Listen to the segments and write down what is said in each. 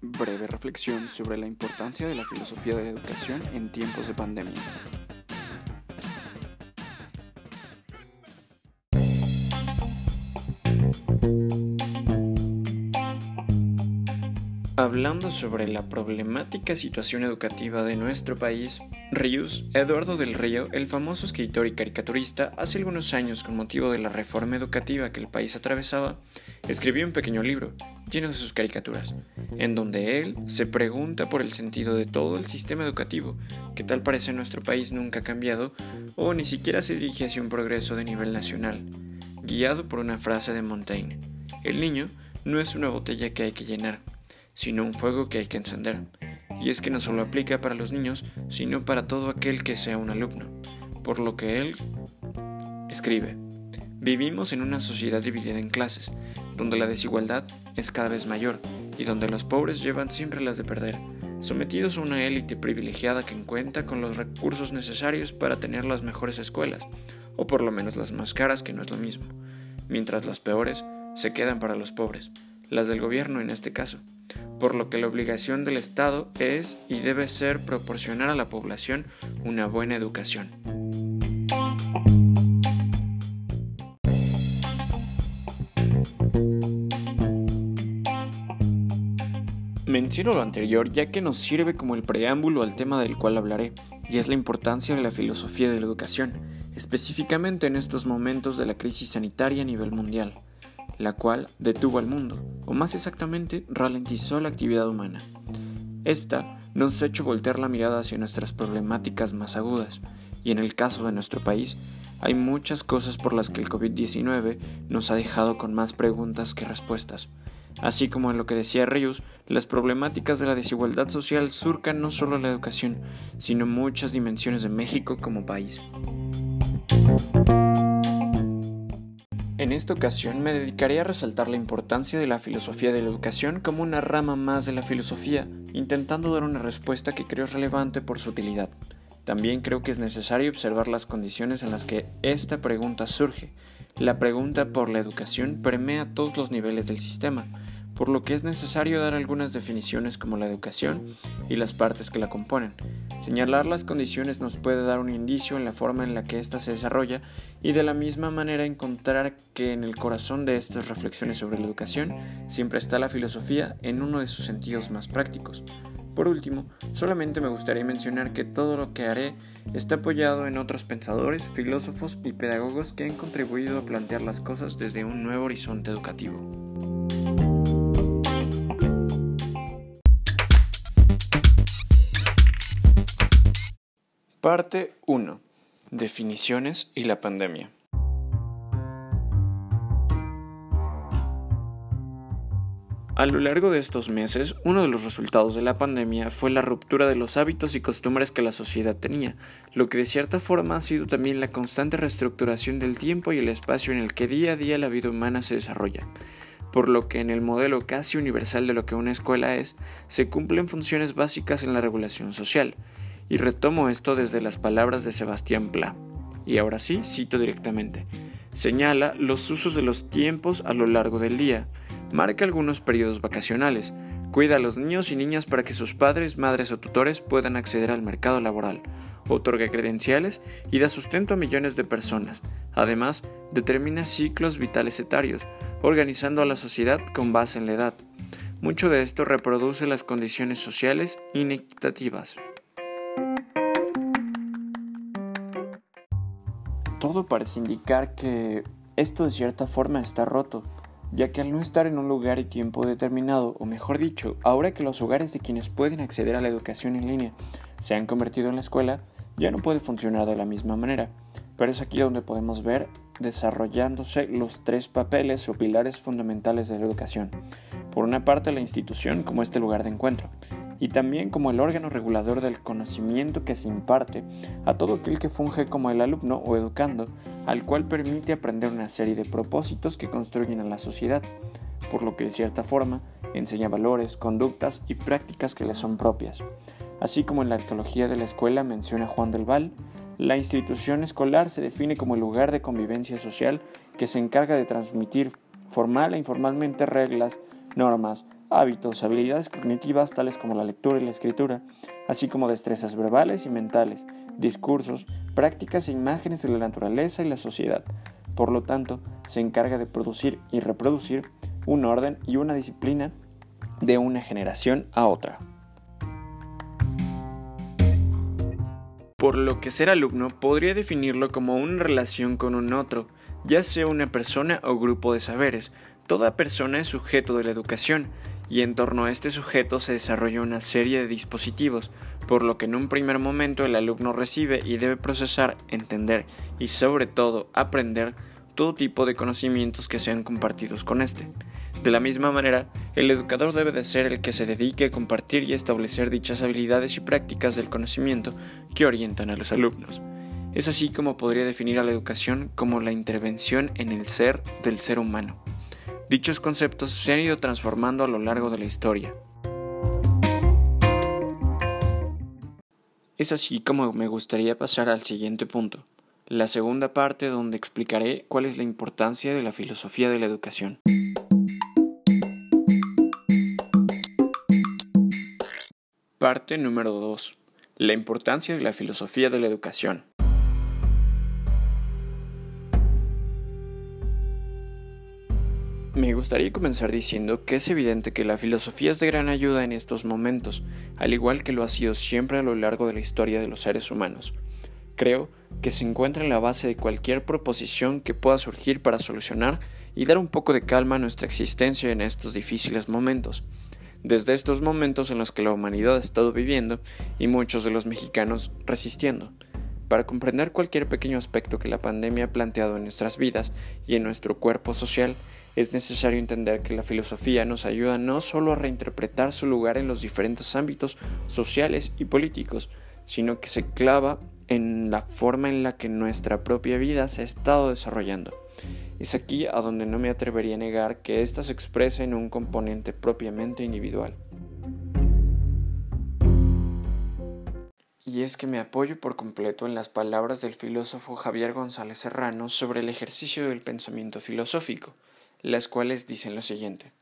Breve reflexión sobre la importancia de la filosofía de la educación en tiempos de pandemia. Hablando sobre la problemática situación educativa de nuestro país, Rius, Eduardo del Río, el famoso escritor y caricaturista, hace algunos años con motivo de la reforma educativa que el país atravesaba, escribió un pequeño libro, lleno de sus caricaturas, en donde él se pregunta por el sentido de todo el sistema educativo, que tal parece nuestro país nunca ha cambiado o ni siquiera se dirige hacia un progreso de nivel nacional, guiado por una frase de Montaigne, el niño no es una botella que hay que llenar, sino un fuego que hay que encender. Y es que no solo aplica para los niños, sino para todo aquel que sea un alumno. Por lo que él escribe, vivimos en una sociedad dividida en clases, donde la desigualdad es cada vez mayor y donde los pobres llevan siempre las de perder, sometidos a una élite privilegiada que cuenta con los recursos necesarios para tener las mejores escuelas, o por lo menos las más caras, que no es lo mismo, mientras las peores se quedan para los pobres, las del gobierno en este caso por lo que la obligación del Estado es y debe ser proporcionar a la población una buena educación. Menciono lo anterior ya que nos sirve como el preámbulo al tema del cual hablaré, y es la importancia de la filosofía de la educación, específicamente en estos momentos de la crisis sanitaria a nivel mundial la cual detuvo al mundo, o más exactamente ralentizó la actividad humana. Esta nos ha hecho voltear la mirada hacia nuestras problemáticas más agudas, y en el caso de nuestro país, hay muchas cosas por las que el COVID-19 nos ha dejado con más preguntas que respuestas. Así como en lo que decía Rius, las problemáticas de la desigualdad social surcan no solo la educación, sino muchas dimensiones de México como país. En esta ocasión me dedicaré a resaltar la importancia de la filosofía de la educación como una rama más de la filosofía, intentando dar una respuesta que creo relevante por su utilidad. También creo que es necesario observar las condiciones en las que esta pregunta surge. La pregunta por la educación permea todos los niveles del sistema, por lo que es necesario dar algunas definiciones como la educación y las partes que la componen. Señalar las condiciones nos puede dar un indicio en la forma en la que ésta se desarrolla y de la misma manera encontrar que en el corazón de estas reflexiones sobre la educación siempre está la filosofía en uno de sus sentidos más prácticos. Por último, solamente me gustaría mencionar que todo lo que haré está apoyado en otros pensadores, filósofos y pedagogos que han contribuido a plantear las cosas desde un nuevo horizonte educativo. Parte 1. Definiciones y la pandemia. A lo largo de estos meses, uno de los resultados de la pandemia fue la ruptura de los hábitos y costumbres que la sociedad tenía, lo que de cierta forma ha sido también la constante reestructuración del tiempo y el espacio en el que día a día la vida humana se desarrolla por lo que en el modelo casi universal de lo que una escuela es, se cumplen funciones básicas en la regulación social, y retomo esto desde las palabras de Sebastián Pla. Y ahora sí, cito directamente. Señala los usos de los tiempos a lo largo del día, marca algunos periodos vacacionales, cuida a los niños y niñas para que sus padres, madres o tutores puedan acceder al mercado laboral, otorga credenciales y da sustento a millones de personas. Además, determina ciclos vitales etarios, organizando a la sociedad con base en la edad. Mucho de esto reproduce las condiciones sociales inequitativas. Todo parece indicar que esto de cierta forma está roto, ya que al no estar en un lugar y tiempo determinado, o mejor dicho, ahora que los hogares de quienes pueden acceder a la educación en línea se han convertido en la escuela, ya no puede funcionar de la misma manera. Pero es aquí donde podemos ver desarrollándose los tres papeles o pilares fundamentales de la educación. Por una parte, la institución como este lugar de encuentro, y también como el órgano regulador del conocimiento que se imparte a todo aquel que funge como el alumno o educando, al cual permite aprender una serie de propósitos que construyen a la sociedad, por lo que de cierta forma enseña valores, conductas y prácticas que le son propias. Así como en la arqueología de la escuela menciona Juan del Val, la institución escolar se define como el lugar de convivencia social que se encarga de transmitir formal e informalmente reglas, normas, hábitos, habilidades cognitivas tales como la lectura y la escritura, así como destrezas verbales y mentales, discursos, prácticas e imágenes de la naturaleza y la sociedad. Por lo tanto, se encarga de producir y reproducir un orden y una disciplina de una generación a otra. Por lo que ser alumno podría definirlo como una relación con un otro, ya sea una persona o grupo de saberes. Toda persona es sujeto de la educación, y en torno a este sujeto se desarrolla una serie de dispositivos, por lo que en un primer momento el alumno recibe y debe procesar, entender y sobre todo aprender todo tipo de conocimientos que sean compartidos con éste. De la misma manera, el educador debe de ser el que se dedique a compartir y establecer dichas habilidades y prácticas del conocimiento que orientan a los alumnos. Es así como podría definir a la educación como la intervención en el ser del ser humano. Dichos conceptos se han ido transformando a lo largo de la historia. Es así como me gustaría pasar al siguiente punto, la segunda parte donde explicaré cuál es la importancia de la filosofía de la educación. Parte número 2. La importancia de la filosofía de la educación. Me gustaría comenzar diciendo que es evidente que la filosofía es de gran ayuda en estos momentos, al igual que lo ha sido siempre a lo largo de la historia de los seres humanos. Creo que se encuentra en la base de cualquier proposición que pueda surgir para solucionar y dar un poco de calma a nuestra existencia en estos difíciles momentos. Desde estos momentos en los que la humanidad ha estado viviendo y muchos de los mexicanos resistiendo. Para comprender cualquier pequeño aspecto que la pandemia ha planteado en nuestras vidas y en nuestro cuerpo social, es necesario entender que la filosofía nos ayuda no solo a reinterpretar su lugar en los diferentes ámbitos sociales y políticos, sino que se clava en la forma en la que nuestra propia vida se ha estado desarrollando. Es aquí a donde no me atrevería a negar que ésta se expresa en un componente propiamente individual. Y es que me apoyo por completo en las palabras del filósofo Javier González Serrano sobre el ejercicio del pensamiento filosófico, las cuales dicen lo siguiente.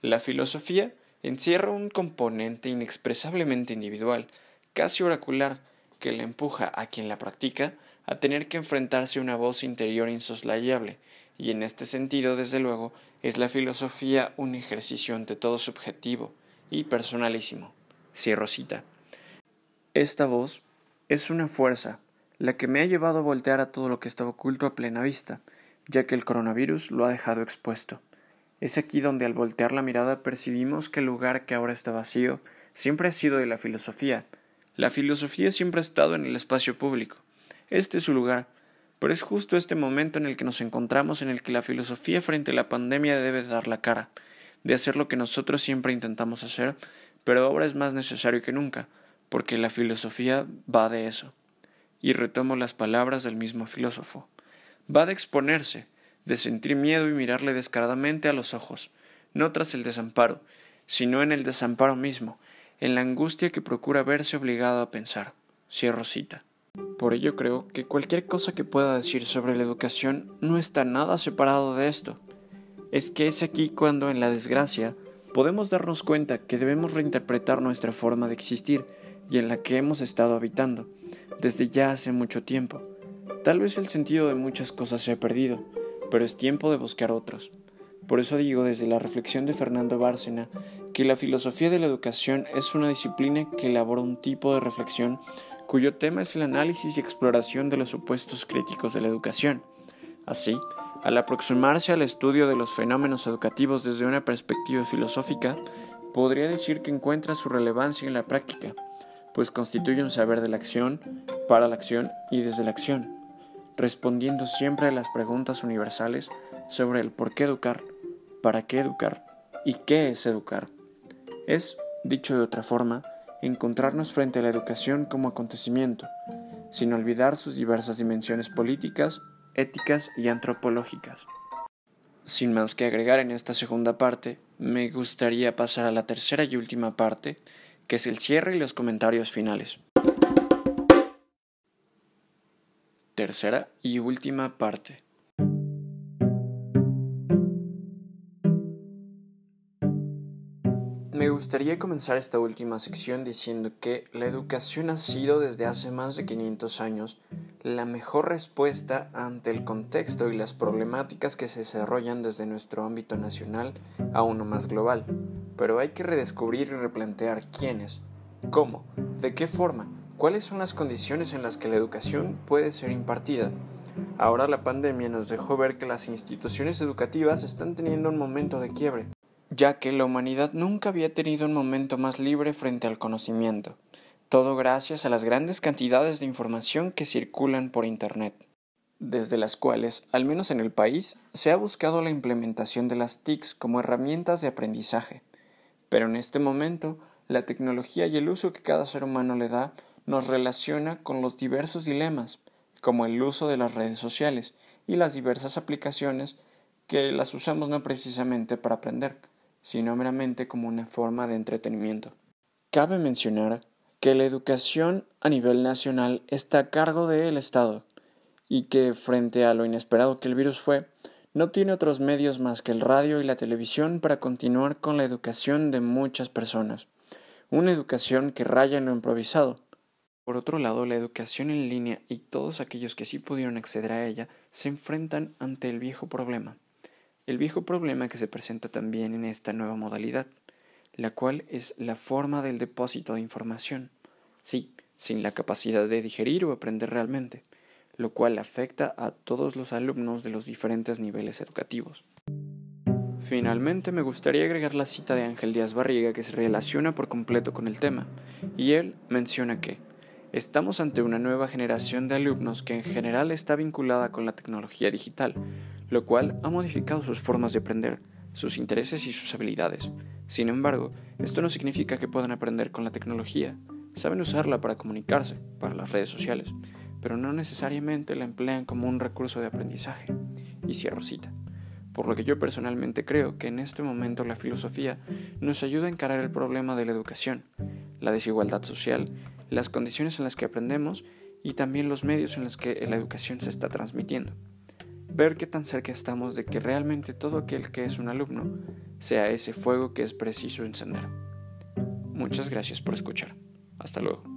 La filosofía encierra un componente inexpresablemente individual, casi oracular, que le empuja a quien la practica a tener que enfrentarse a una voz interior insoslayable, y en este sentido, desde luego, es la filosofía un ejercicio ante todo subjetivo y personalísimo. Cierro cita. Esta voz es una fuerza, la que me ha llevado a voltear a todo lo que estaba oculto a plena vista, ya que el coronavirus lo ha dejado expuesto. Es aquí donde al voltear la mirada percibimos que el lugar que ahora está vacío siempre ha sido de la filosofía. La filosofía siempre ha estado en el espacio público. Este es su lugar, pero es justo este momento en el que nos encontramos en el que la filosofía frente a la pandemia debe dar la cara, de hacer lo que nosotros siempre intentamos hacer, pero ahora es más necesario que nunca, porque la filosofía va de eso. Y retomo las palabras del mismo filósofo va de exponerse, de sentir miedo y mirarle descaradamente a los ojos, no tras el desamparo, sino en el desamparo mismo, en la angustia que procura verse obligado a pensar. Cierro cita. Por ello creo que cualquier cosa que pueda decir sobre la educación no está nada separado de esto. Es que es aquí cuando en la desgracia podemos darnos cuenta que debemos reinterpretar nuestra forma de existir y en la que hemos estado habitando desde ya hace mucho tiempo Tal vez el sentido de muchas cosas se ha perdido, pero es tiempo de buscar otros. Por eso digo desde la reflexión de Fernando Bárcena que la filosofía de la educación es una disciplina que elabora un tipo de reflexión cuyo tema es el análisis y exploración de los supuestos críticos de la educación. Así, al aproximarse al estudio de los fenómenos educativos desde una perspectiva filosófica, podría decir que encuentra su relevancia en la práctica, pues constituye un saber de la acción, para la acción y desde la acción respondiendo siempre a las preguntas universales sobre el por qué educar, para qué educar y qué es educar. Es, dicho de otra forma, encontrarnos frente a la educación como acontecimiento, sin olvidar sus diversas dimensiones políticas, éticas y antropológicas. Sin más que agregar en esta segunda parte, me gustaría pasar a la tercera y última parte, que es el cierre y los comentarios finales. Tercera y última parte. Me gustaría comenzar esta última sección diciendo que la educación ha sido desde hace más de 500 años la mejor respuesta ante el contexto y las problemáticas que se desarrollan desde nuestro ámbito nacional a uno más global. Pero hay que redescubrir y replantear quiénes, cómo, de qué forma, cuáles son las condiciones en las que la educación puede ser impartida. Ahora la pandemia nos dejó ver que las instituciones educativas están teniendo un momento de quiebre ya que la humanidad nunca había tenido un momento más libre frente al conocimiento, todo gracias a las grandes cantidades de información que circulan por Internet, desde las cuales, al menos en el país, se ha buscado la implementación de las TICs como herramientas de aprendizaje. Pero en este momento, la tecnología y el uso que cada ser humano le da nos relaciona con los diversos dilemas, como el uso de las redes sociales y las diversas aplicaciones que las usamos no precisamente para aprender, sino meramente como una forma de entretenimiento. Cabe mencionar que la educación a nivel nacional está a cargo del Estado y que, frente a lo inesperado que el virus fue, no tiene otros medios más que el radio y la televisión para continuar con la educación de muchas personas, una educación que raya en lo improvisado. Por otro lado, la educación en línea y todos aquellos que sí pudieron acceder a ella se enfrentan ante el viejo problema, el viejo problema que se presenta también en esta nueva modalidad, la cual es la forma del depósito de información, sí, sin la capacidad de digerir o aprender realmente, lo cual afecta a todos los alumnos de los diferentes niveles educativos. Finalmente me gustaría agregar la cita de Ángel Díaz Barriga que se relaciona por completo con el tema, y él menciona que Estamos ante una nueva generación de alumnos que en general está vinculada con la tecnología digital, lo cual ha modificado sus formas de aprender, sus intereses y sus habilidades. Sin embargo, esto no significa que puedan aprender con la tecnología. Saben usarla para comunicarse, para las redes sociales, pero no necesariamente la emplean como un recurso de aprendizaje. Y cierro cita. Por lo que yo personalmente creo que en este momento la filosofía nos ayuda a encarar el problema de la educación, la desigualdad social, las condiciones en las que aprendemos y también los medios en los que la educación se está transmitiendo ver qué tan cerca estamos de que realmente todo aquel que es un alumno sea ese fuego que es preciso encender. Muchas gracias por escuchar. Hasta luego.